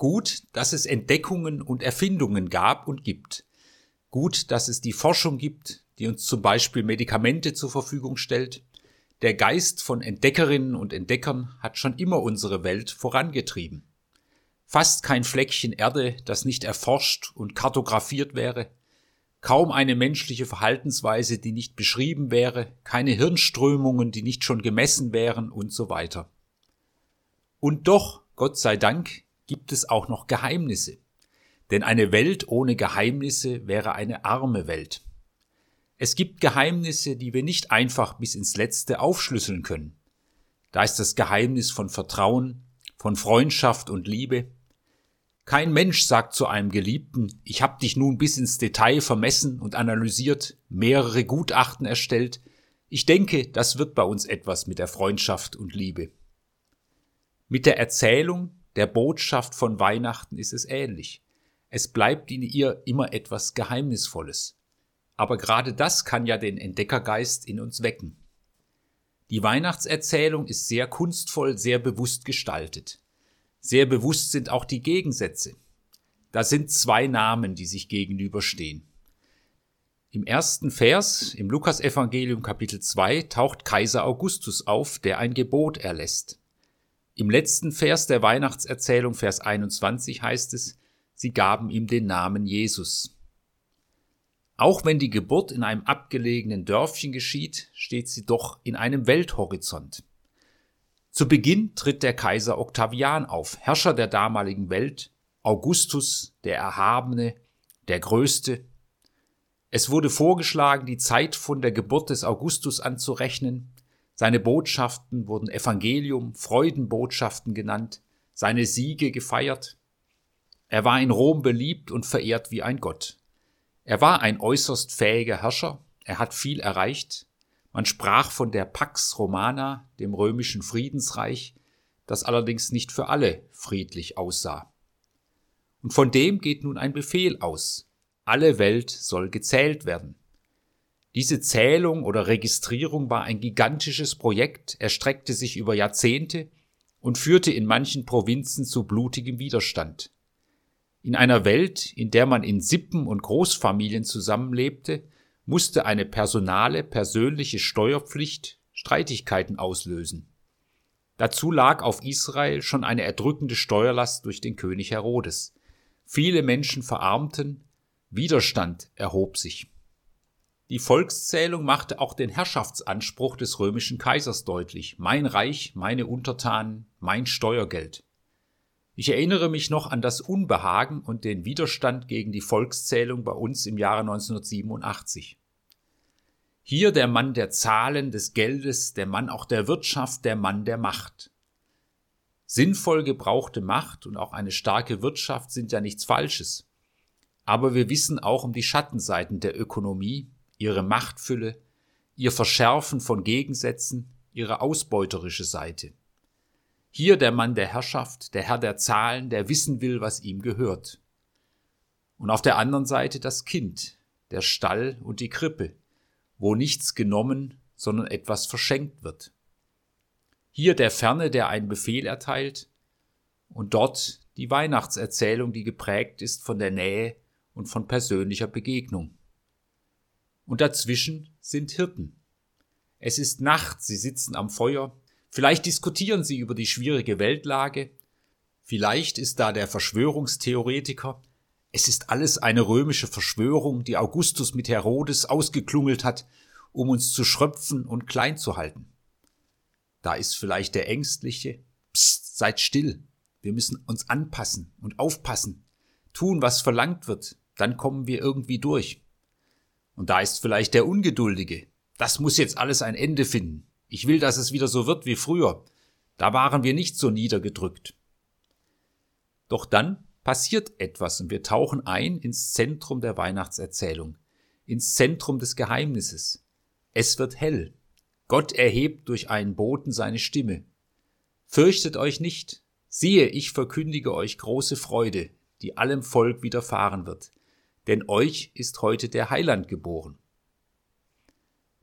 Gut, dass es Entdeckungen und Erfindungen gab und gibt. Gut, dass es die Forschung gibt, die uns zum Beispiel Medikamente zur Verfügung stellt. Der Geist von Entdeckerinnen und Entdeckern hat schon immer unsere Welt vorangetrieben. Fast kein Fleckchen Erde, das nicht erforscht und kartografiert wäre, kaum eine menschliche Verhaltensweise, die nicht beschrieben wäre, keine Hirnströmungen, die nicht schon gemessen wären und so weiter. Und doch, Gott sei Dank, gibt es auch noch Geheimnisse. Denn eine Welt ohne Geheimnisse wäre eine arme Welt. Es gibt Geheimnisse, die wir nicht einfach bis ins Letzte aufschlüsseln können. Da ist das Geheimnis von Vertrauen, von Freundschaft und Liebe. Kein Mensch sagt zu einem Geliebten, ich hab dich nun bis ins Detail vermessen und analysiert, mehrere Gutachten erstellt. Ich denke, das wird bei uns etwas mit der Freundschaft und Liebe. Mit der Erzählung, der Botschaft von Weihnachten ist es ähnlich. Es bleibt in ihr immer etwas Geheimnisvolles. Aber gerade das kann ja den Entdeckergeist in uns wecken. Die Weihnachtserzählung ist sehr kunstvoll, sehr bewusst gestaltet. Sehr bewusst sind auch die Gegensätze. Da sind zwei Namen, die sich gegenüberstehen. Im ersten Vers im Lukasevangelium Kapitel 2 taucht Kaiser Augustus auf, der ein Gebot erlässt. Im letzten Vers der Weihnachtserzählung, Vers 21, heißt es, sie gaben ihm den Namen Jesus. Auch wenn die Geburt in einem abgelegenen Dörfchen geschieht, steht sie doch in einem Welthorizont. Zu Beginn tritt der Kaiser Octavian auf, Herrscher der damaligen Welt, Augustus, der Erhabene, der Größte. Es wurde vorgeschlagen, die Zeit von der Geburt des Augustus anzurechnen. Seine Botschaften wurden Evangelium, Freudenbotschaften genannt, seine Siege gefeiert. Er war in Rom beliebt und verehrt wie ein Gott. Er war ein äußerst fähiger Herrscher, er hat viel erreicht. Man sprach von der Pax Romana, dem römischen Friedensreich, das allerdings nicht für alle friedlich aussah. Und von dem geht nun ein Befehl aus. Alle Welt soll gezählt werden. Diese Zählung oder Registrierung war ein gigantisches Projekt, erstreckte sich über Jahrzehnte und führte in manchen Provinzen zu blutigem Widerstand. In einer Welt, in der man in Sippen und Großfamilien zusammenlebte, musste eine personale, persönliche Steuerpflicht Streitigkeiten auslösen. Dazu lag auf Israel schon eine erdrückende Steuerlast durch den König Herodes. Viele Menschen verarmten, Widerstand erhob sich. Die Volkszählung machte auch den Herrschaftsanspruch des römischen Kaisers deutlich. Mein Reich, meine Untertanen, mein Steuergeld. Ich erinnere mich noch an das Unbehagen und den Widerstand gegen die Volkszählung bei uns im Jahre 1987. Hier der Mann der Zahlen, des Geldes, der Mann auch der Wirtschaft, der Mann der Macht. Sinnvoll gebrauchte Macht und auch eine starke Wirtschaft sind ja nichts Falsches. Aber wir wissen auch um die Schattenseiten der Ökonomie, ihre Machtfülle, ihr Verschärfen von Gegensätzen, ihre ausbeuterische Seite. Hier der Mann der Herrschaft, der Herr der Zahlen, der wissen will, was ihm gehört. Und auf der anderen Seite das Kind, der Stall und die Krippe, wo nichts genommen, sondern etwas verschenkt wird. Hier der Ferne, der einen Befehl erteilt, und dort die Weihnachtserzählung, die geprägt ist von der Nähe und von persönlicher Begegnung. Und dazwischen sind Hirten. Es ist Nacht, sie sitzen am Feuer, Vielleicht diskutieren sie über die schwierige Weltlage. Vielleicht ist da der Verschwörungstheoretiker. Es ist alles eine römische Verschwörung, die Augustus mit Herodes ausgeklungelt hat, um uns zu schröpfen und klein zu halten. Da ist vielleicht der Ängstliche. Psst, seid still. Wir müssen uns anpassen und aufpassen. Tun, was verlangt wird. Dann kommen wir irgendwie durch. Und da ist vielleicht der Ungeduldige. Das muss jetzt alles ein Ende finden. Ich will, dass es wieder so wird wie früher. Da waren wir nicht so niedergedrückt. Doch dann passiert etwas und wir tauchen ein ins Zentrum der Weihnachtserzählung, ins Zentrum des Geheimnisses. Es wird hell. Gott erhebt durch einen Boten seine Stimme. Fürchtet euch nicht. Siehe, ich verkündige euch große Freude, die allem Volk widerfahren wird. Denn euch ist heute der Heiland geboren.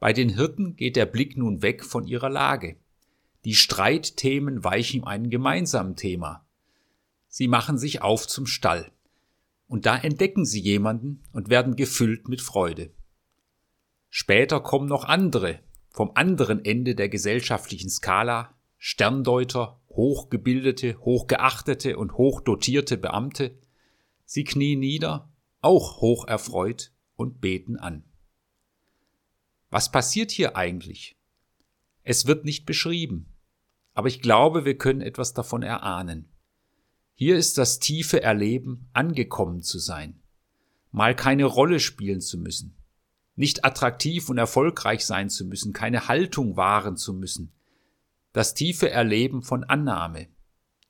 Bei den Hirten geht der Blick nun weg von ihrer Lage. Die Streitthemen weichen einem gemeinsamen Thema. Sie machen sich auf zum Stall. Und da entdecken sie jemanden und werden gefüllt mit Freude. Später kommen noch andere, vom anderen Ende der gesellschaftlichen Skala, Sterndeuter, hochgebildete, hochgeachtete und hochdotierte Beamte, sie knien nieder, auch hoch erfreut, und beten an. Was passiert hier eigentlich? Es wird nicht beschrieben, aber ich glaube, wir können etwas davon erahnen. Hier ist das tiefe Erleben, angekommen zu sein, mal keine Rolle spielen zu müssen, nicht attraktiv und erfolgreich sein zu müssen, keine Haltung wahren zu müssen, das tiefe Erleben von Annahme,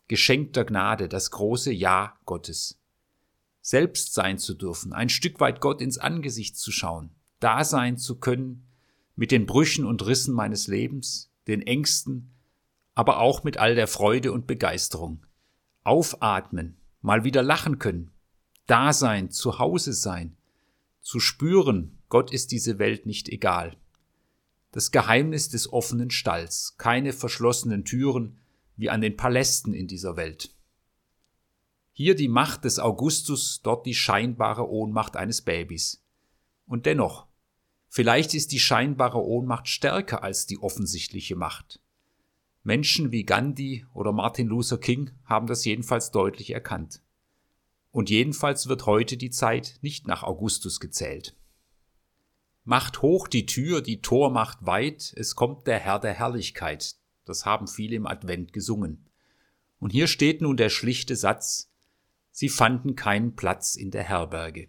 geschenkter Gnade, das große Ja Gottes. Selbst sein zu dürfen, ein Stück weit Gott ins Angesicht zu schauen, da sein zu können mit den Brüchen und Rissen meines Lebens, den Ängsten, aber auch mit all der Freude und Begeisterung. Aufatmen, mal wieder lachen können, da sein, zu Hause sein, zu spüren, Gott ist diese Welt nicht egal. Das Geheimnis des offenen Stalls, keine verschlossenen Türen wie an den Palästen in dieser Welt. Hier die Macht des Augustus, dort die scheinbare Ohnmacht eines Babys. Und dennoch, vielleicht ist die scheinbare Ohnmacht stärker als die offensichtliche Macht. Menschen wie Gandhi oder Martin Luther King haben das jedenfalls deutlich erkannt. Und jedenfalls wird heute die Zeit nicht nach Augustus gezählt. Macht hoch die Tür, die Tor macht weit, es kommt der Herr der Herrlichkeit. Das haben viele im Advent gesungen. Und hier steht nun der schlichte Satz, Sie fanden keinen Platz in der Herberge.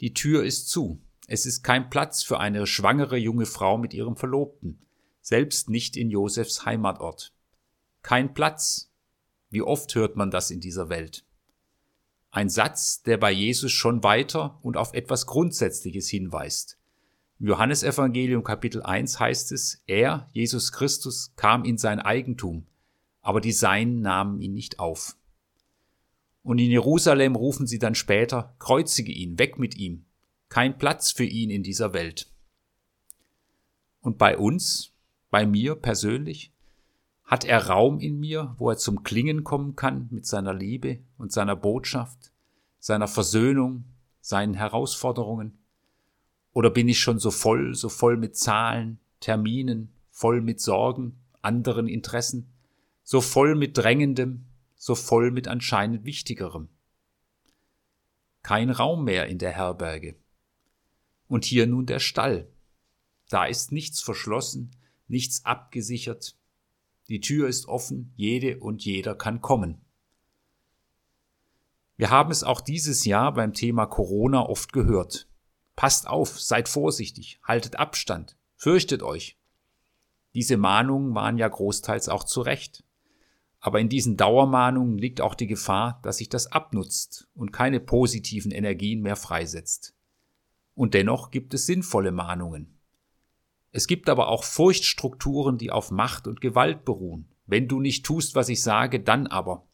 Die Tür ist zu. Es ist kein Platz für eine schwangere junge Frau mit ihrem Verlobten selbst nicht in Josefs Heimatort. Kein Platz. Wie oft hört man das in dieser Welt? Ein Satz, der bei Jesus schon weiter und auf etwas Grundsätzliches hinweist. Im Johannesevangelium Kapitel 1 heißt es, er, Jesus Christus, kam in sein Eigentum, aber die Seinen nahmen ihn nicht auf. Und in Jerusalem rufen sie dann später, kreuzige ihn, weg mit ihm. Kein Platz für ihn in dieser Welt. Und bei uns, bei mir persönlich? Hat er Raum in mir, wo er zum Klingen kommen kann mit seiner Liebe und seiner Botschaft, seiner Versöhnung, seinen Herausforderungen? Oder bin ich schon so voll, so voll mit Zahlen, Terminen, voll mit Sorgen, anderen Interessen, so voll mit Drängendem, so voll mit anscheinend Wichtigerem? Kein Raum mehr in der Herberge. Und hier nun der Stall. Da ist nichts verschlossen, nichts abgesichert. Die Tür ist offen, jede und jeder kann kommen. Wir haben es auch dieses Jahr beim Thema Corona oft gehört. Passt auf, seid vorsichtig, haltet Abstand, fürchtet euch. Diese Mahnungen waren ja großteils auch zu Recht. Aber in diesen Dauermahnungen liegt auch die Gefahr, dass sich das abnutzt und keine positiven Energien mehr freisetzt. Und dennoch gibt es sinnvolle Mahnungen. Es gibt aber auch Furchtstrukturen, die auf Macht und Gewalt beruhen. Wenn du nicht tust, was ich sage, dann aber.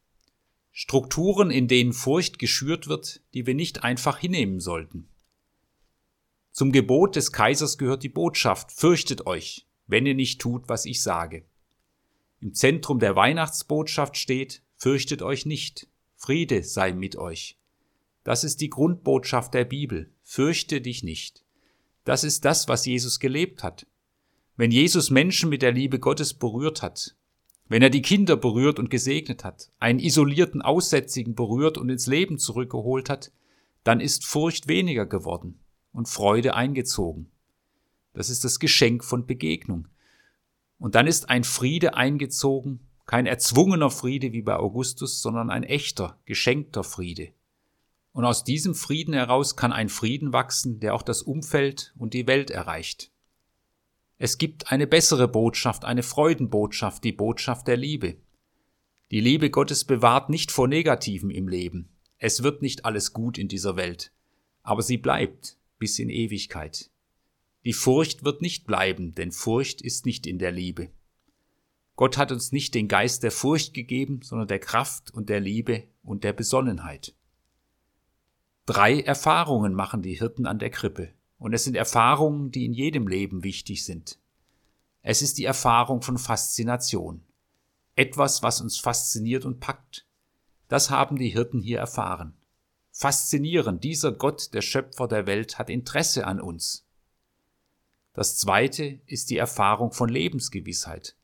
Strukturen, in denen Furcht geschürt wird, die wir nicht einfach hinnehmen sollten. Zum Gebot des Kaisers gehört die Botschaft, fürchtet euch, wenn ihr nicht tut, was ich sage. Im Zentrum der Weihnachtsbotschaft steht, fürchtet euch nicht, Friede sei mit euch. Das ist die Grundbotschaft der Bibel, fürchte dich nicht. Das ist das, was Jesus gelebt hat. Wenn Jesus Menschen mit der Liebe Gottes berührt hat, wenn er die Kinder berührt und gesegnet hat, einen isolierten Aussätzigen berührt und ins Leben zurückgeholt hat, dann ist Furcht weniger geworden und Freude eingezogen. Das ist das Geschenk von Begegnung. Und dann ist ein Friede eingezogen, kein erzwungener Friede wie bei Augustus, sondern ein echter, geschenkter Friede. Und aus diesem Frieden heraus kann ein Frieden wachsen, der auch das Umfeld und die Welt erreicht. Es gibt eine bessere Botschaft, eine Freudenbotschaft, die Botschaft der Liebe. Die Liebe Gottes bewahrt nicht vor Negativen im Leben. Es wird nicht alles gut in dieser Welt, aber sie bleibt bis in Ewigkeit. Die Furcht wird nicht bleiben, denn Furcht ist nicht in der Liebe. Gott hat uns nicht den Geist der Furcht gegeben, sondern der Kraft und der Liebe und der Besonnenheit. Drei Erfahrungen machen die Hirten an der Krippe. Und es sind Erfahrungen, die in jedem Leben wichtig sind. Es ist die Erfahrung von Faszination. Etwas, was uns fasziniert und packt. Das haben die Hirten hier erfahren. Faszinierend, dieser Gott, der Schöpfer der Welt, hat Interesse an uns. Das zweite ist die Erfahrung von Lebensgewissheit.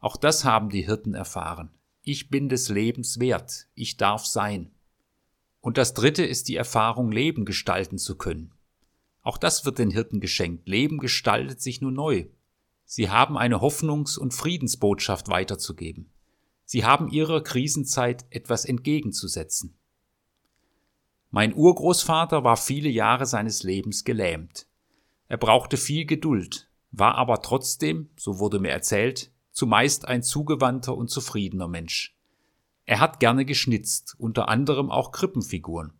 Auch das haben die Hirten erfahren. Ich bin des Lebens wert, ich darf sein. Und das dritte ist die Erfahrung, Leben gestalten zu können. Auch das wird den Hirten geschenkt. Leben gestaltet sich nur neu. Sie haben eine Hoffnungs- und Friedensbotschaft weiterzugeben. Sie haben ihrer Krisenzeit etwas entgegenzusetzen. Mein Urgroßvater war viele Jahre seines Lebens gelähmt. Er brauchte viel Geduld, war aber trotzdem, so wurde mir erzählt, zumeist ein zugewandter und zufriedener Mensch. Er hat gerne geschnitzt, unter anderem auch Krippenfiguren.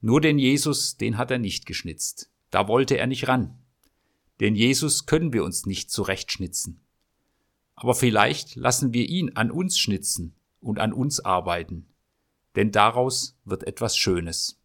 Nur den Jesus, den hat er nicht geschnitzt. Da wollte er nicht ran. Den Jesus können wir uns nicht zurechtschnitzen. Aber vielleicht lassen wir ihn an uns schnitzen und an uns arbeiten, denn daraus wird etwas Schönes.